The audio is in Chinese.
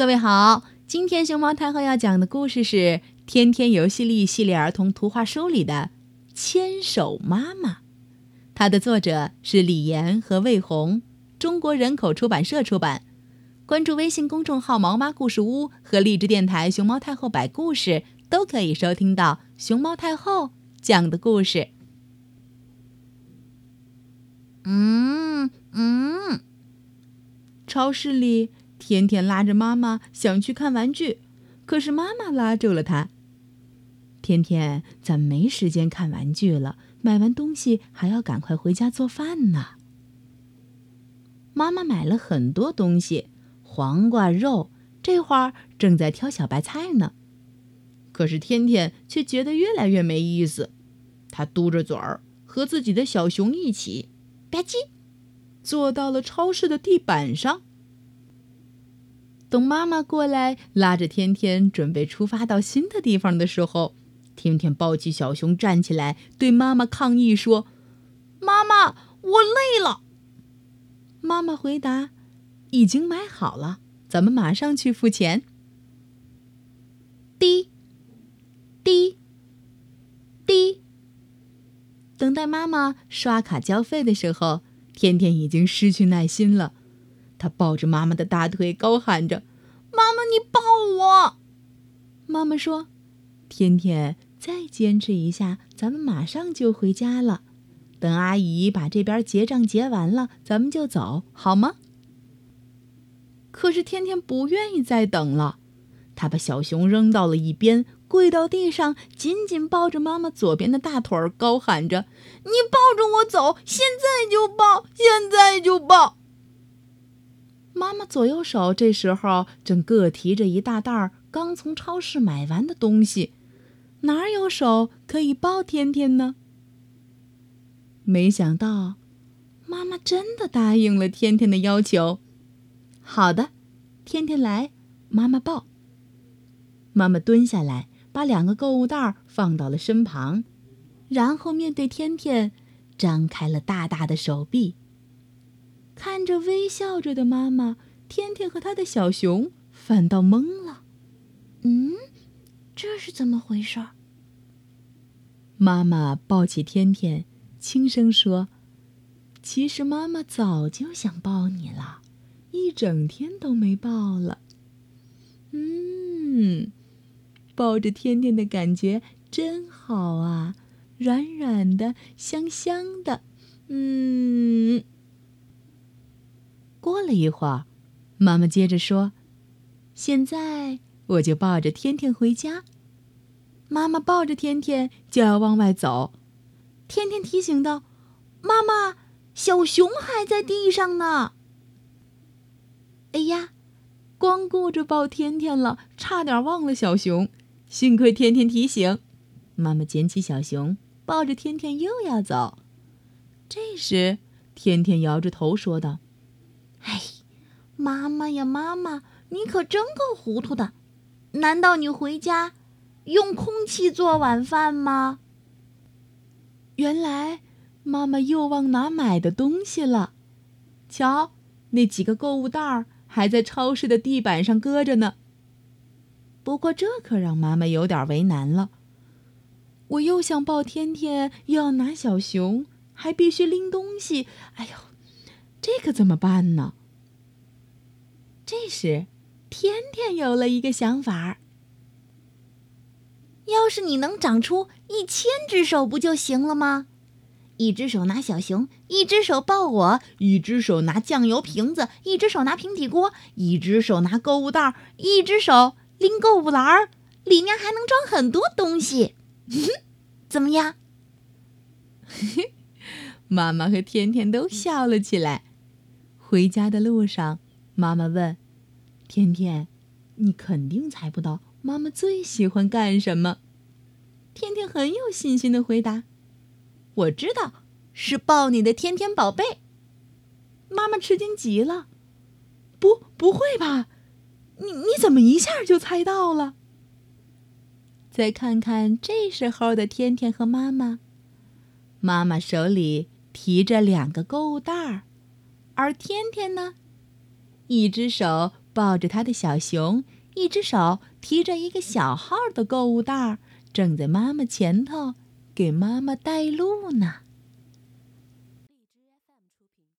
各位好，今天熊猫太后要讲的故事是《天天游戏力》系列儿童图画书里的《牵手妈妈》，它的作者是李岩和魏红，中国人口出版社出版。关注微信公众号“毛妈故事屋”和荔枝电台“熊猫太后摆故事”，都可以收听到熊猫太后讲的故事。嗯嗯，超市里。天天拉着妈妈想去看玩具，可是妈妈拉住了他。天天，咱没时间看玩具了，买完东西还要赶快回家做饭呢。妈妈买了很多东西，黄瓜、肉，这会儿正在挑小白菜呢。可是天天却觉得越来越没意思，他嘟着嘴儿和自己的小熊一起，吧唧，坐到了超市的地板上。等妈妈过来拉着天天准备出发到新的地方的时候，天天抱起小熊站起来，对妈妈抗议说：“妈妈，我累了。”妈妈回答：“已经买好了，咱们马上去付钱。”滴滴滴，等待妈妈刷卡交费的时候，天天已经失去耐心了。他抱着妈妈的大腿，高喊着：“，你抱我！”妈妈说：“天天，再坚持一下，咱们马上就回家了。等阿姨把这边结账结完了，咱们就走，好吗？”可是天天不愿意再等了，他把小熊扔到了一边，跪到地上，紧紧抱着妈妈左边的大腿，高喊着：“你抱着我走，现在就抱，现在就抱！”妈妈左右手这时候正各提着一大袋刚从超市买完的东西，哪有手可以抱天天呢？没想到，妈妈真的答应了天天的要求。好的，天天来，妈妈抱。妈妈蹲下来，把两个购物袋放到了身旁，然后面对天天，张开了大大的手臂。看着微笑着的妈妈，天天和他的小熊反倒懵了。嗯，这是怎么回事？妈妈抱起天天，轻声说：“其实妈妈早就想抱你了，一整天都没抱了。”嗯，抱着天天的感觉真好啊，软软的，香香的。嗯。了一会儿，妈妈接着说：“现在我就抱着天天回家。”妈妈抱着天天就要往外走，天天提醒道：“妈妈，小熊还在地上呢。”哎呀，光顾着抱天天了，差点忘了小熊。幸亏天天提醒，妈妈捡起小熊，抱着天天又要走。这时，天天摇着头说道。妈妈呀，妈妈，你可真够糊涂的！难道你回家用空气做晚饭吗？原来妈妈又忘拿买的东西了。瞧，那几个购物袋儿还在超市的地板上搁着呢。不过这可让妈妈有点为难了。我又想抱天天，又要拿小熊，还必须拎东西。哎呦！这可怎么办呢？这时，天天有了一个想法要是你能长出一千只手，不就行了吗？一只手拿小熊，一只手抱我，一只手拿酱油瓶子，一只手拿平底锅，一只手拿购物袋，一只手拎购物篮儿，里面还能装很多东西。怎么样？妈妈和天天都笑了起来。回家的路上，妈妈问：“天天，你肯定猜不到妈妈最喜欢干什么？”天天很有信心的回答：“我知道，是抱你的天天宝贝。”妈妈吃惊极了：“不，不会吧？你你怎么一下就猜到了？”再看看这时候的天天和妈妈，妈妈手里提着两个购物袋儿。而天天呢，一只手抱着他的小熊，一只手提着一个小号的购物袋，正在妈妈前头给妈妈带路呢。